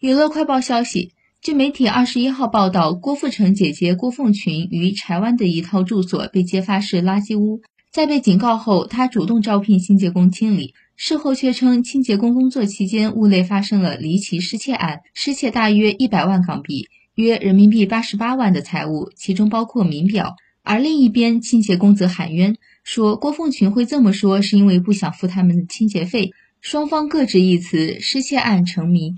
娱乐快报消息，据媒体二十一号报道，郭富城姐姐郭凤群于柴湾的一套住所被揭发是垃圾屋，在被警告后，她主动招聘清洁工清理，事后却称清洁工工作期间屋内发生了离奇失窃案，失窃大约一百万港币，约人民币八十八万的财物，其中包括名表。而另一边，清洁工则喊冤，说郭凤群会这么说是因为不想付他们的清洁费，双方各执一词，失窃案成谜。